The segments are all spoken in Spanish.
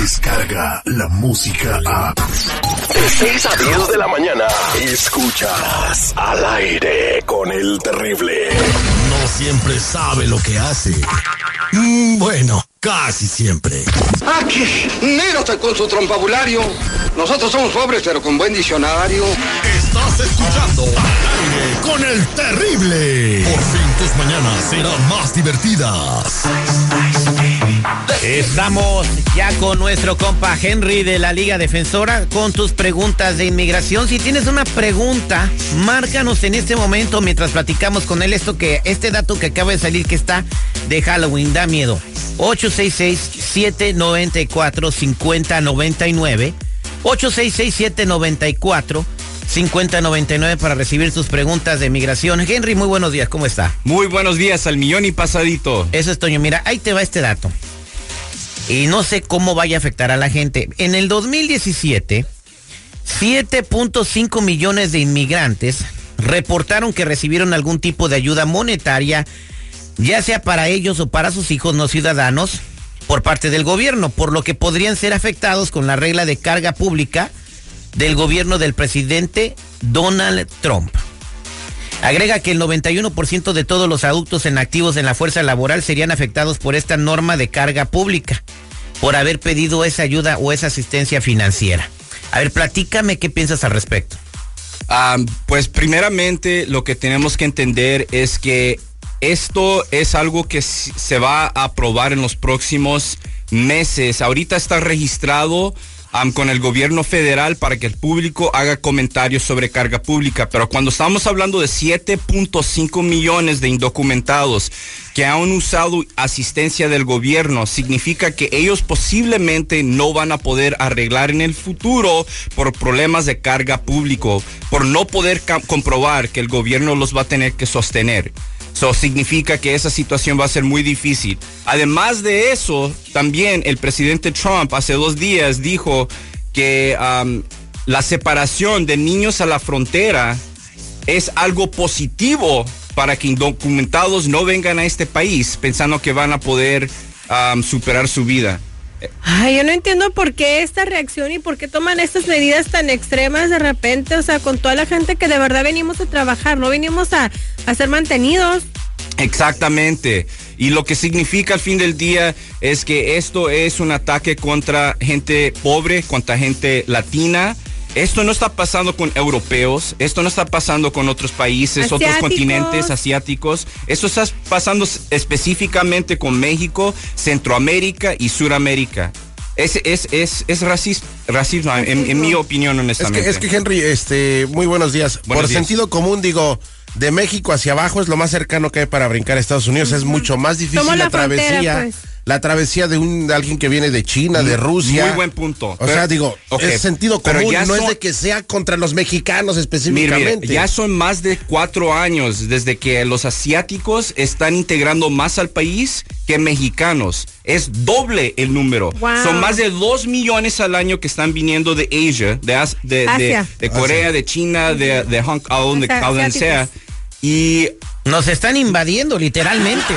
llega la música a... De 6 a 10 de la mañana, escuchas al aire con el terrible. No siempre sabe lo que hace. Mm, bueno, casi siempre. Aquí, Nero está con su trompabulario. Nosotros somos pobres, pero con buen diccionario. Estás escuchando al aire con el terrible. Por fin tus mañanas serán más divertidas. Estamos ya con nuestro compa Henry de la Liga Defensora con tus preguntas de inmigración. Si tienes una pregunta, márcanos en este momento mientras platicamos con él esto que este dato que acaba de salir que está de Halloween da miedo. 866 794 5099 866 794 5099 para recibir tus preguntas de migración. Henry, muy buenos días, ¿cómo está? Muy buenos días, al millón y pasadito. Eso es Toño, mira, ahí te va este dato. Y no sé cómo vaya a afectar a la gente. En el 2017, 7.5 millones de inmigrantes reportaron que recibieron algún tipo de ayuda monetaria, ya sea para ellos o para sus hijos no ciudadanos, por parte del gobierno, por lo que podrían ser afectados con la regla de carga pública del gobierno del presidente Donald Trump. Agrega que el 91% de todos los adultos en activos en la fuerza laboral serían afectados por esta norma de carga pública, por haber pedido esa ayuda o esa asistencia financiera. A ver, platícame qué piensas al respecto. Ah, pues primeramente lo que tenemos que entender es que esto es algo que se va a aprobar en los próximos meses. Ahorita está registrado con el gobierno federal para que el público haga comentarios sobre carga pública. Pero cuando estamos hablando de 7.5 millones de indocumentados que han usado asistencia del gobierno, significa que ellos posiblemente no van a poder arreglar en el futuro por problemas de carga público, por no poder comprobar que el gobierno los va a tener que sostener. Eso significa que esa situación va a ser muy difícil. Además de eso, también el presidente Trump hace dos días dijo que la separación de niños a la frontera es algo positivo para que indocumentados no vengan a este país pensando que van a poder superar su vida. Ay, yo no entiendo por qué esta reacción y por qué toman estas medidas tan extremas de repente, o sea, con toda la gente que de verdad venimos a trabajar, no venimos a, a ser mantenidos. Exactamente. Y lo que significa al fin del día es que esto es un ataque contra gente pobre, contra gente latina. Esto no está pasando con europeos, esto no está pasando con otros países, otros continentes asiáticos. Esto está pasando específicamente con México, Centroamérica y Suramérica. Es, es, es, es racismo, racismo en, mi opinión, honestamente. Es que, es que Henry, este, muy buenos días. Por sentido común, digo, de México hacia abajo es lo más cercano que hay para brincar a Estados Unidos. Es mucho más difícil la, travesía. Pues. La travesía de un de alguien que viene de China, de Rusia. Muy buen punto. O sea, digo, es sentido común, no es de que sea contra los mexicanos específicamente. ya son más de cuatro años desde que los asiáticos están integrando más al país que mexicanos. Es doble el número. Son más de dos millones al año que están viniendo de Asia, de, de, Corea, de China, de, de Hong Kong, de donde sea. Y nos están invadiendo literalmente.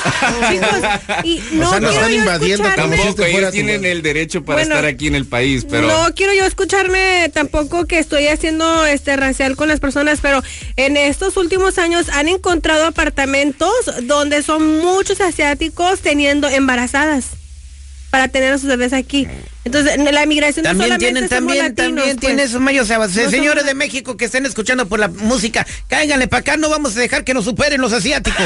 y no o sea, invadiendo tampoco ellos tienen el derecho para estar aquí en el país, pero no quiero yo escucharme tampoco que estoy haciendo este racial con las personas, pero en estos últimos años han encontrado apartamentos donde son muchos asiáticos teniendo embarazadas para tener a sus bebés aquí. Entonces, la migración también tienen, también, también tiene pues. mayos, señores de México que estén escuchando por la música, cáiganle para acá, no vamos a dejar que nos superen los asiáticos.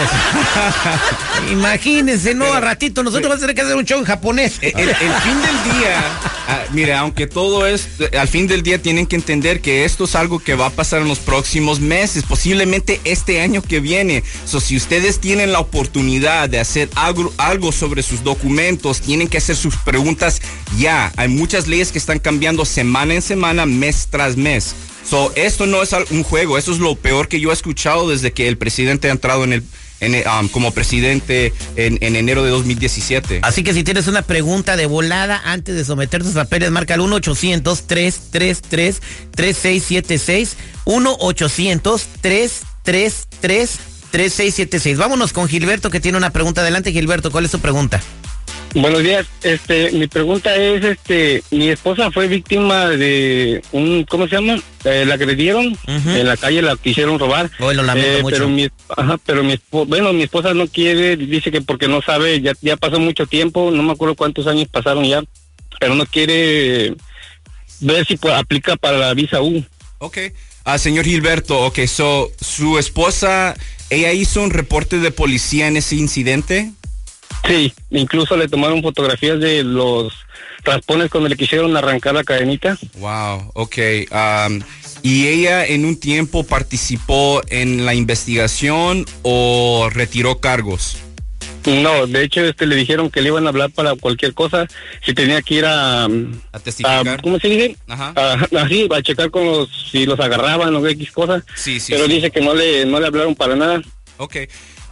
Imagínense, no, a ratito nosotros vamos a tener que hacer un show en japonés. El, fin del día, ah, mire, aunque todo es, al fin del día tienen que entender que esto es algo que va a pasar en los próximos meses, posiblemente este año que viene. So, si ustedes tienen la oportunidad de hacer algo, algo sobre sus documentos, tienen que hacer sus preguntas ya hay muchas leyes que están cambiando semana en semana, mes tras mes. Esto no es un juego, esto es lo peor que yo he escuchado desde que el presidente ha entrado en el, como presidente en, enero de 2017. Así que si tienes una pregunta de volada antes de someter tus papeles, marca el 1-800-333-3676. 1-800-333-3676. Vámonos con Gilberto que tiene una pregunta. Adelante, Gilberto, ¿cuál es su pregunta? Buenos días. Este, mi pregunta es, este, mi esposa fue víctima de un, ¿cómo se llama? Eh, la agredieron en la calle, la quisieron robar. lo lamento eh, mucho. Pero mi, ajá, pero mi, bueno, mi esposa no quiere, dice que porque no sabe, ya, ya pasó mucho tiempo, no me acuerdo cuántos años pasaron ya, pero no quiere ver si puede, aplica para la visa U. Ok. Ah, señor Gilberto, ok, so, su esposa, ella hizo un reporte de policía en ese incidente. Sí, incluso le tomaron fotografías de los raspones cuando le quisieron arrancar la cadenita. Wow, ok. Um, ¿Y ella en un tiempo participó en la investigación o retiró cargos? No, de hecho este le dijeron que le iban a hablar para cualquier cosa, si tenía que ir a... ¿A testificar? ¿Cómo se dice? Ajá. A, así, a checar con los, si los agarraban o X cosas. Sí, sí. Pero dice que no le, no le hablaron para nada. Ok.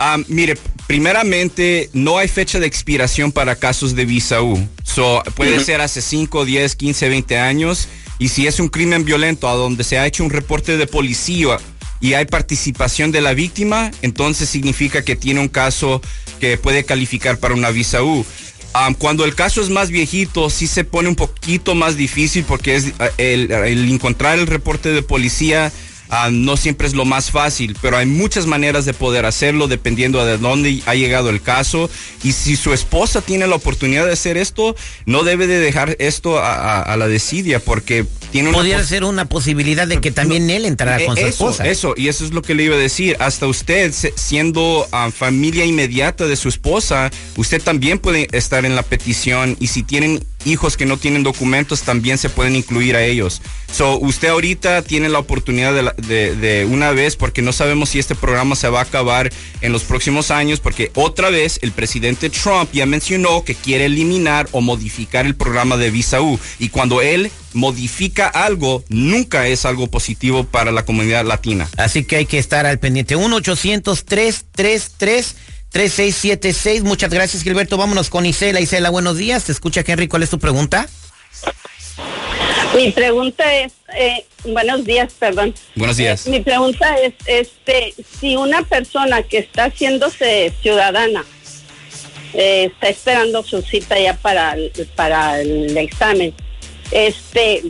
Um, mire, primeramente, no hay fecha de expiración para casos de visa U. So, puede ser hace 5, 10, 15, 20 años. Y si es un crimen violento a donde se ha hecho un reporte de policía y hay participación de la víctima, entonces significa que tiene un caso que puede calificar para una visa U. Um, cuando el caso es más viejito, sí se pone un poquito más difícil porque es el, el encontrar el reporte de policía Ah, no siempre es lo más fácil, pero hay muchas maneras de poder hacerlo dependiendo de dónde ha llegado el caso. Y si su esposa tiene la oportunidad de hacer esto, no debe de dejar esto a, la desidia porque tiene una... Podría ser una posibilidad de que también él entrara con su esposa. Eso, y eso es lo que le iba a decir. Hasta usted, siendo ah, familia inmediata de su esposa, usted también puede estar en la petición y si tienen hijos que no tienen documentos también se pueden incluir a ellos. So, usted ahorita tiene la oportunidad de, una vez, porque no sabemos si este programa se va a acabar en los próximos años, porque otra vez el presidente Trump ya mencionó que quiere eliminar o modificar el programa de Visa U. Y cuando él modifica algo, nunca es algo positivo para la comunidad latina. Así que hay que estar al pendiente. 1-800-333. 3676. Muchas gracias, Gilberto. Vámonos con Isela. Isela, buenos días. Te escucha, Henry. ¿Cuál es tu pregunta? Mi pregunta es, eh, buenos días, perdón. Buenos días. Eh, mi pregunta es, este, si una persona que está haciéndose ciudadana eh, está esperando su cita ya para, para el examen, este,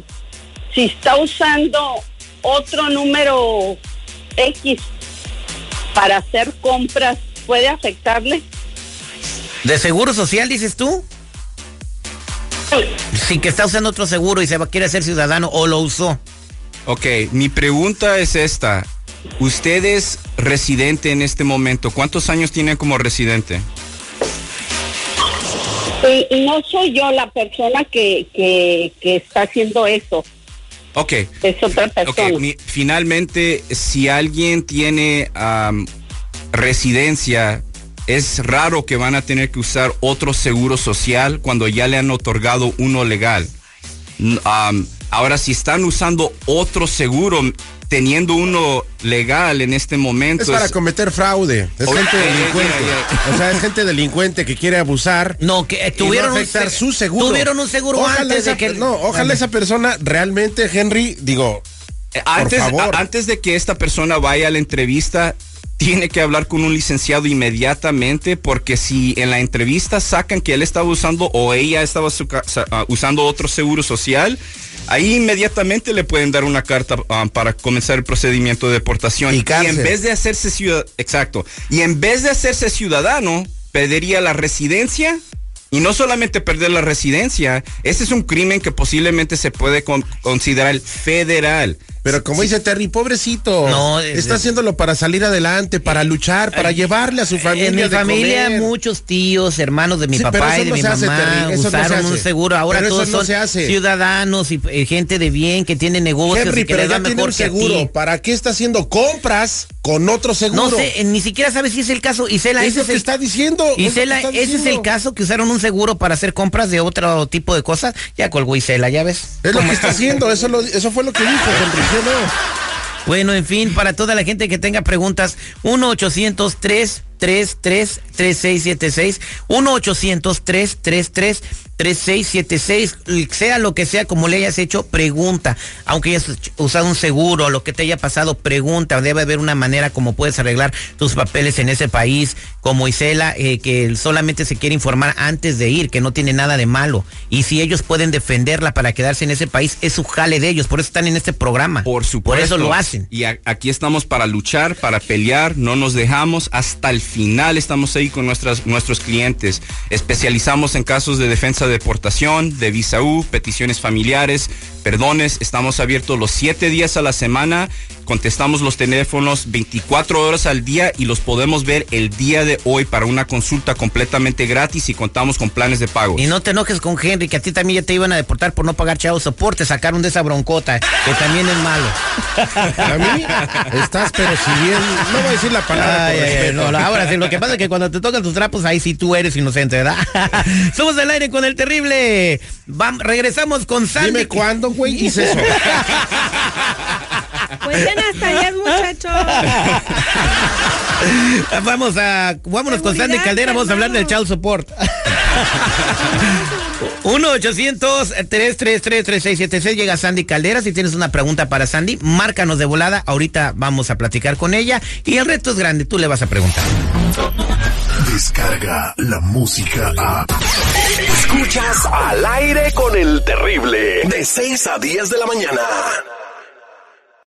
si está usando otro número X para hacer compras puede afectarle. ¿De seguro social dices tú? Sí, que está usando otro seguro y se va, quiere ser ciudadano o lo usó. Ok, mi pregunta es esta. Usted es residente en este momento. ¿Cuántos años tiene como residente? no soy yo la persona que, que, está haciendo eso. Ok. Es otra persona. finalmente, si alguien tiene residencia, es raro que van a tener que usar otro seguro social cuando ya le han otorgado uno legal. ahora, si están usando otro seguro, teniendo uno legal en este momento. Es para cometer fraude. Es gente delincuente. O sea, es gente delincuente que quiere abusar. No, que tuvieron un su seguro. Tuvieron un seguro antes de que. No, ojalá esa persona realmente, Henry, digo. Antes, antes de que esta persona vaya a la entrevista, tiene que hablar con un licenciado inmediatamente porque si en la entrevista sacan que él estaba usando o ella estaba ah, usando otro seguro social, ahí inmediatamente le pueden dar una carta ah, para comenzar el procedimiento de deportación. Y, en vez de hacerse ciudadano, exacto, y en vez de hacerse ciudadano, pediría la residencia y no solamente perder la residencia, ese es un crimen que posiblemente se puede considerar federal. Pero como dice Terry, pobrecito. No, está haciéndolo para salir adelante, para luchar, para llevarle a su familia. En mi familia, muchos tíos, hermanos de mi papá y de mi mamá usaron un seguro. Ahora todos son ciudadanos y eh, gente de bien que tiene negocios y que le da mejor seguro. ¿Para qué está haciendo compras con otro seguro? No sé, ni siquiera sabes si es el caso. Isela, ese es el, está diciendo. Isela, ese es el caso que usaron un seguro para hacer compras de otro tipo de cosas. Ya colgó Isela, ya ves. Es lo que está haciendo. Eso, eso fue lo que dijo Henry. Bueno, en fin, para toda la gente que tenga preguntas, 1-800-333-3676, 1-800-333-3676. 3676, sea lo que sea, como le hayas hecho, pregunta. Aunque hayas usado un seguro, lo que te haya pasado, pregunta. Debe haber una manera como puedes arreglar tus papeles en ese país, como Isela, eh, que solamente se quiere informar antes de ir, que no tiene nada de malo. Y si ellos pueden defenderla para quedarse en ese país, es su jale de ellos. Por eso están en este programa. Por supuesto. Por eso lo hacen. Y aquí estamos para luchar, para pelear, no nos dejamos. Hasta el final estamos ahí con nuestras, nuestros clientes. Especializamos en casos de defensa de deportación, de visa U, peticiones familiares, perdones. Estamos abiertos los siete días a la semana contestamos los teléfonos 24 horas al día y los podemos ver el día de hoy para una consulta completamente gratis y contamos con planes de pago. Y no te enojes con Henry, que a ti también ya te iban a deportar por no pagar chavo soporte, sacaron de esa broncota, que también es malo. A mí estás, pero si bien, no voy a decir la palabra. no, ahora sí, lo que pasa es que cuando te tocan tus trapos, ahí sí tú eres inocente, ¿verdad? Somos el aire con el terrible. Vamos, regresamos con Sandy. Dime cuándo, güey, hice eso. Cuenten hasta allá, muchachos. Vamos a, vámonos con Sandy Caldera, vamos a hablar del child support. 1-800-333-3676 llega Sandy Caldera. Si tienes una pregunta para Sandy, márcanos de volada. Ahorita vamos a platicar con ella. Y el reto es grande, tú le vas a preguntar. Descarga la música a. Escuchas al aire con el terrible. De 6 a 10 de la mañana.